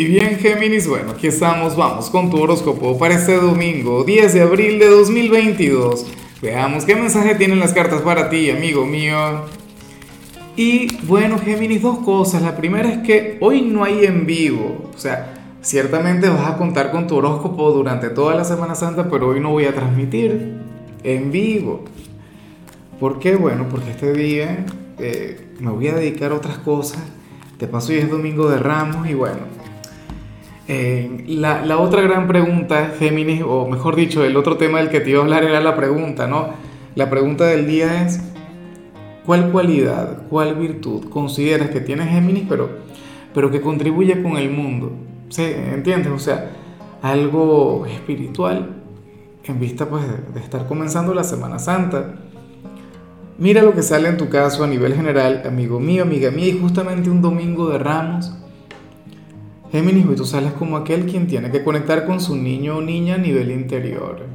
Y bien, Géminis, bueno, aquí estamos, vamos con tu horóscopo para este domingo, 10 de abril de 2022. Veamos qué mensaje tienen las cartas para ti, amigo mío. Y bueno, Géminis, dos cosas. La primera es que hoy no hay en vivo. O sea, ciertamente vas a contar con tu horóscopo durante toda la Semana Santa, pero hoy no voy a transmitir en vivo. ¿Por qué? Bueno, porque este día eh, me voy a dedicar a otras cosas. De paso, hoy es domingo de Ramos y bueno, eh, la, otra gran pregunta, Géminis, o mejor dicho, el otro tema del que te iba a hablar era la pregunta, ¿no? La pregunta del día es, ¿cuál cualidad, cuál virtud consideras que tiene Géminis, pero, pero que contribuye con el mundo? ¿Sí? ¿Entiendes? O sea, algo espiritual en vista pues de estar comenzando la Semana Santa. Mira lo que sale en tu caso a nivel general, amigo mío, amiga mía, y justamente un domingo de ramos Géminis, hoy tú sales como aquel quien tiene que conectar con su niño o niña a nivel interior.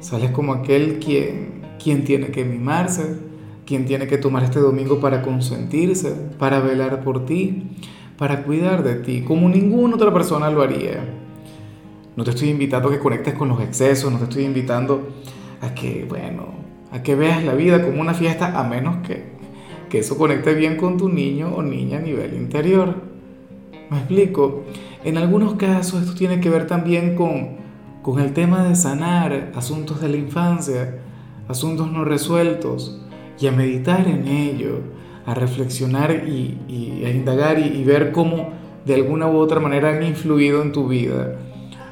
Sales como aquel quien, quien tiene que mimarse, quien tiene que tomar este domingo para consentirse, para velar por ti, para cuidar de ti, como ninguna otra persona lo haría. No te estoy invitando a que conectes con los excesos, no te estoy invitando a que, bueno, a que veas la vida como una fiesta, a menos que, que eso conecte bien con tu niño o niña a nivel interior. Me explico. En algunos casos esto tiene que ver también con, con el tema de sanar asuntos de la infancia, asuntos no resueltos, y a meditar en ello, a reflexionar y, a indagar y, ver cómo de alguna u otra manera han influido en tu vida.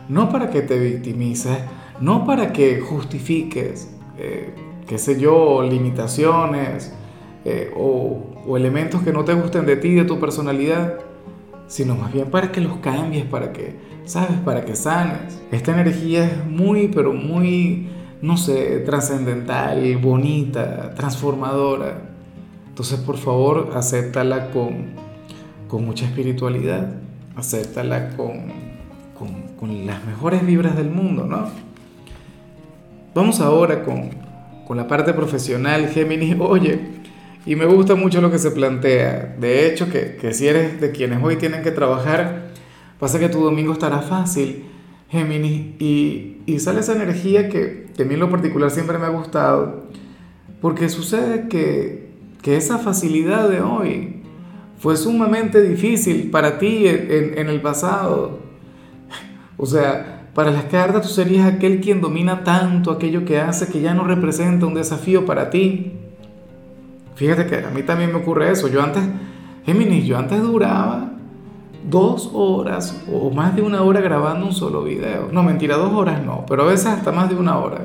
No para que te victimices, no para que justifiques, eh, qué sé yo, limitaciones eh, o, o elementos que no te gusten de ti, de tu personalidad, sino más bien para que los cambies, para que, ¿sabes? Para que sanes. Esta energía es muy, pero muy, no sé, trascendental, bonita, transformadora. Entonces, por favor, acéptala con, con mucha espiritualidad, acéptala con, con, con, las mejores vibras del mundo, ¿no? Vamos ahora con, con la parte profesional, Géminis. Oye, y me gusta mucho lo que se plantea. De hecho, que, que si eres de quienes hoy tienen que trabajar, pasa que tu domingo estará fácil, Géminis, y, y sale esa energía que, que, a mí en lo particular siempre me ha gustado, porque sucede que, que esa facilidad de hoy fue sumamente difícil para ti en, en el pasado. O sea, para las cartas tú serías aquel quien domina tanto aquello que hace que ya no representa un desafío para ti. Fíjate que a mí también me ocurre eso. Yo antes, Géminis, yo antes duraba dos horas o más de una hora grabando un solo video. No, mentira, dos horas no, pero a veces hasta más de una hora.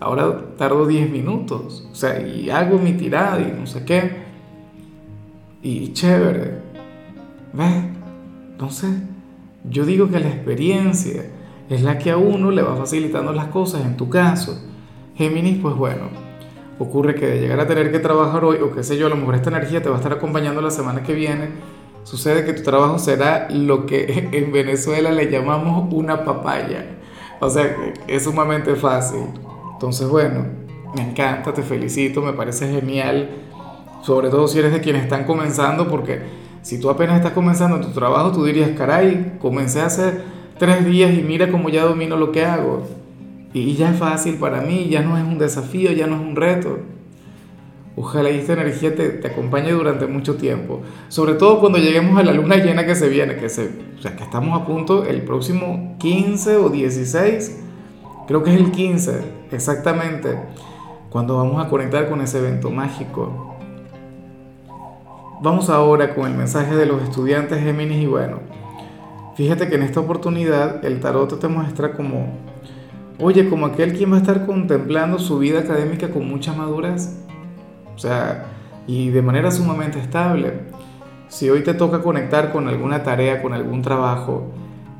Ahora tardo diez minutos, o sea, y hago mi tirada y no sé qué. Y chévere. ¿Ves? Entonces, yo digo que la experiencia es la que a uno le va facilitando las cosas. En tu caso, Géminis, pues bueno, ocurre que de llegar a tener que trabajar hoy, o qué sé yo, a lo mejor esta energía te va a estar acompañando la semana que viene, sucede que tu trabajo será lo que en Venezuela le llamamos una papaya. O sea, es sumamente fácil. Entonces, bueno, me encanta, te felicito, me parece genial, sobre todo si eres de quienes están comenzando, porque si tú apenas estás comenzando en tu trabajo, tú dirías, caray, comencé hace tres días y mira cómo ya domino lo que hago. Y ya es fácil para mí, ya no es un desafío, ya no es un reto. Ojalá y esta energía te, te, acompañe durante mucho tiempo. Sobre todo cuando lleguemos a la luna llena que se viene, que, se, o sea, que estamos a punto el próximo 15 o 16, creo que es el 15, exactamente, cuando vamos a conectar con ese evento mágico. Vamos ahora con el mensaje de los estudiantes Géminis y bueno, fíjate que en esta oportunidad el tarot te muestra como Oye, como aquel quien va a estar contemplando su vida académica con mucha madurez. O sea, y de manera sumamente estable. Si hoy te toca conectar con alguna tarea, con algún trabajo,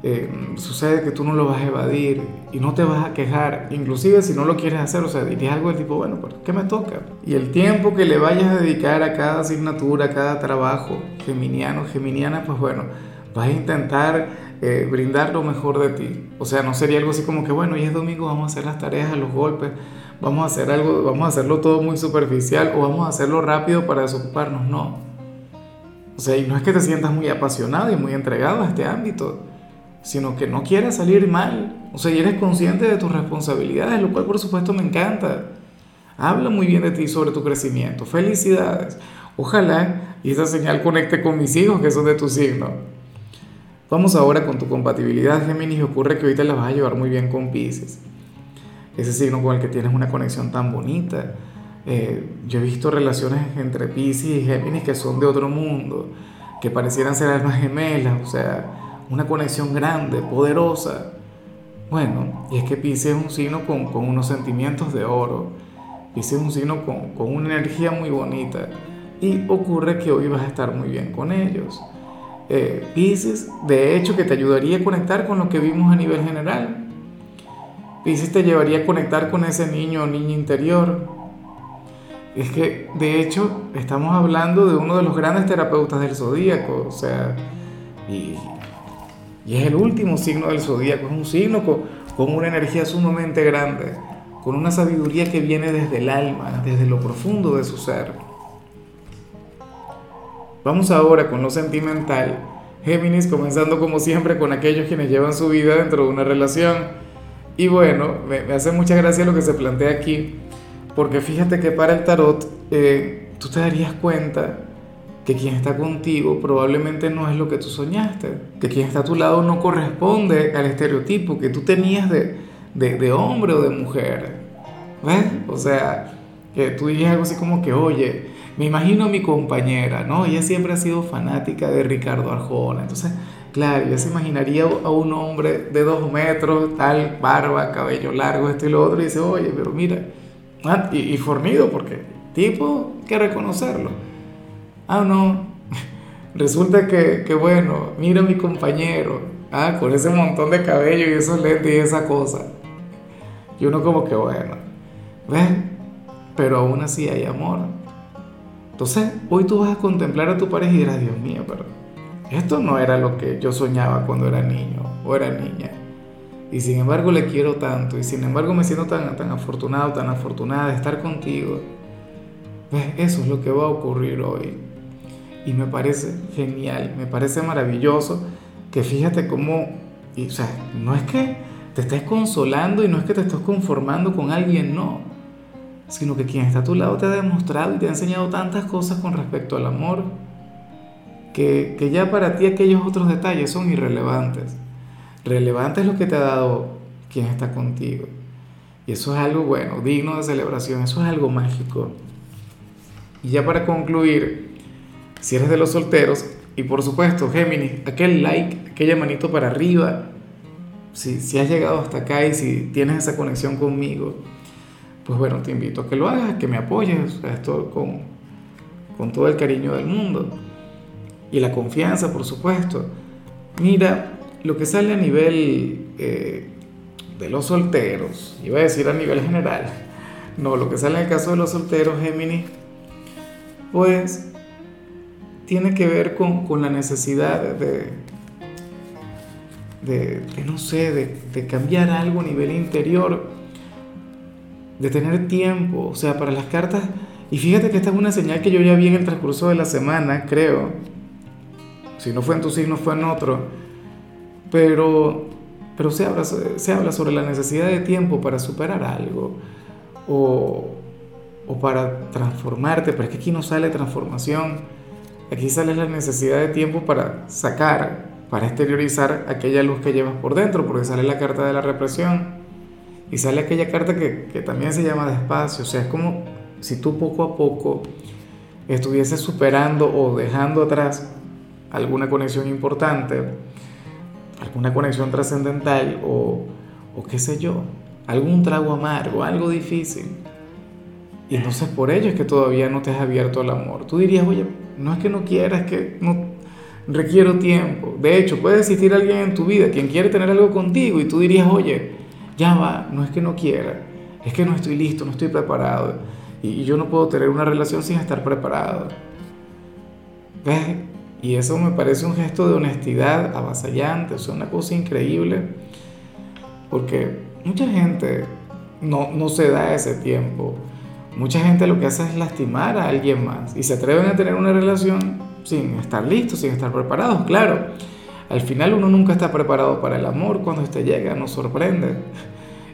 eh, sucede que tú no lo vas a evadir y no te vas a quejar, inclusive si no lo quieres hacer, o sea, dirías algo del tipo, bueno, ¿qué me toca? Y el tiempo que le vayas a dedicar a cada asignatura, a cada trabajo, geminiano, geminiana, pues bueno, vas a intentar eh, brindar lo mejor de ti. O sea, no sería algo así como que, bueno, hoy es domingo, vamos a hacer las tareas a los golpes, vamos a hacer algo, vamos a hacerlo todo muy superficial o vamos a hacerlo rápido para desocuparnos. No. O sea, y no es que te sientas muy apasionado y muy entregado a este ámbito, sino que no quieras salir mal. O sea, y eres consciente de tus responsabilidades, lo cual por supuesto me encanta. Habla muy bien de ti sobre tu crecimiento. Felicidades. Ojalá y esa señal conecte con mis hijos que son de tu signo. Vamos ahora con tu compatibilidad, Géminis, ocurre que ahorita la vas a llevar muy bien con Pisces. Ese signo con el que tienes una conexión tan bonita. Eh, yo he visto relaciones entre Pisces y Géminis que son de otro mundo, que parecieran ser almas gemelas, o sea, una conexión grande, poderosa. Bueno, y es que Pisces es un signo con, con unos sentimientos de oro. Pisces es un signo con, con una energía muy bonita. Y ocurre que hoy vas a estar muy bien con ellos eh, Pisces, de hecho, que te ayudaría a conectar con lo que vimos a nivel general. Pisces te llevaría a conectar con ese niño o niña interior. Es que, de hecho, estamos hablando de uno de los grandes terapeutas del zodíaco, o sea, y, es el último signo del zodíaco, es un signo con una energía sumamente grande, con una sabiduría que viene desde el alma, desde lo profundo de su ser. Vamos ahora con lo sentimental. Géminis comenzando como siempre con aquellos quienes llevan su vida dentro de una relación. Y bueno, me, hace mucha gracia lo que se plantea aquí, porque fíjate que para el tarot eh, tú te darías cuenta que quien está contigo probablemente no es lo que tú soñaste, que quien está a tu lado no corresponde al estereotipo que tú tenías de, de, de hombre o de mujer. ¿Ves? O sea, que tú dirías algo así como que, oye, me imagino a mi compañera, ¿no? Ella siempre ha sido fanática de Ricardo Arjona. Entonces, claro, ella se imaginaría a un hombre de dos metros, tal, barba, cabello largo, esto y lo otro, y dice, oye, pero mira, ah, y, fornido, porque tipo, que reconocerlo. Ah, no, resulta que, que, bueno, mira a mi compañero, ah, con ese montón de cabello y esos lentes y esa cosa. Y uno como que, bueno, ¿ves? Pero aún así hay amor. Entonces, hoy tú vas a contemplar a tu pareja y dirás, Dios mío, pero esto no era lo que yo soñaba cuando era niño o era niña. Y sin embargo le quiero tanto y sin embargo me siento tan, tan afortunado, tan afortunada de estar contigo. Pues eso es lo que va a ocurrir hoy. Y me parece genial, me parece maravilloso que fíjate cómo, y, o sea, no es que te estés consolando y no es que te estés conformando con alguien, no sino que quien está a tu lado te ha demostrado y te ha enseñado tantas cosas con respecto al amor, que, que ya para ti aquellos otros detalles son irrelevantes. Relevante es lo que te ha dado quien está contigo. Y eso es algo bueno, digno de celebración, eso es algo mágico. Y ya para concluir, si eres de los solteros, y por supuesto, Géminis, aquel like, aquella manito para arriba, si, si has llegado hasta acá y si tienes esa conexión conmigo, pues bueno, te invito a que lo hagas, que me apoyes, esto con, con todo el cariño del mundo y la confianza, por supuesto. Mira, lo que sale a nivel eh, de los solteros, iba a decir a nivel general, no, lo que sale en el caso de los solteros, Géminis, pues tiene que ver con, con la necesidad de, de, de, no sé, de, de cambiar algo a nivel interior de tener tiempo, o sea, para las cartas. Y fíjate que esta es una señal que yo ya vi en el transcurso de la semana, creo. Si no fue en tu signo, fue en otro. Pero, pero se, habla, se habla sobre la necesidad de tiempo para superar algo o, o para transformarte, pero es que aquí no sale transformación. Aquí sale la necesidad de tiempo para sacar, para exteriorizar aquella luz que llevas por dentro, porque sale la carta de la represión. Y sale aquella carta que, también se llama despacio, o sea, es como si tú poco a poco estuvieses superando o dejando atrás alguna conexión importante, alguna conexión trascendental o, o qué sé yo, algún trago amargo, algo difícil. Y entonces por ello es que todavía no te has abierto al amor. Tú dirías, oye, no es que no quieras, es que no requiero tiempo. De hecho, puede existir alguien en tu vida quien quiere tener algo contigo y tú dirías, oye, ya va, no es que no quiera, es que no estoy listo, no estoy preparado. Y, yo no puedo tener una relación sin estar preparado. ¿Ves? Y eso me parece un gesto de honestidad avasallante, o sea, una cosa increíble, porque mucha gente no, no se da ese tiempo. Mucha gente lo que hace es lastimar a alguien más y se atreven a tener una relación sin estar listos, sin estar preparados, claro. Al final uno nunca está preparado para el amor, cuando este llega nos sorprende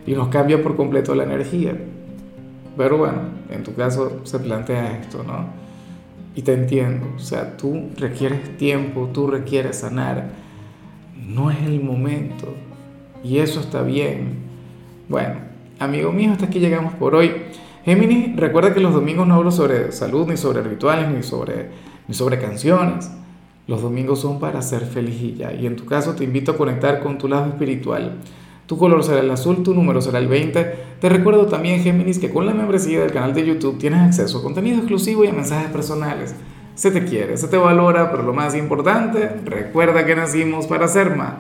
y nos cambia por completo la energía. Pero bueno, en tu caso se plantea esto, ¿no? Y te entiendo, o sea, tú requieres tiempo, tú requieres sanar, no es el momento y eso está bien. Bueno, amigo mío, hasta aquí llegamos por hoy. Géminis, recuerda que los domingos no hablo sobre salud, ni sobre rituales, ni sobre, ni sobre canciones. Los domingos son para ser feliz y en tu caso te invito a conectar con tu lado espiritual. Tu color será el azul, tu número será el 20. Te recuerdo también, Géminis, que con la membresía del canal de YouTube tienes acceso a contenido exclusivo y a mensajes personales. Se te quiere, se te valora, pero lo más importante, recuerda que nacimos para ser más.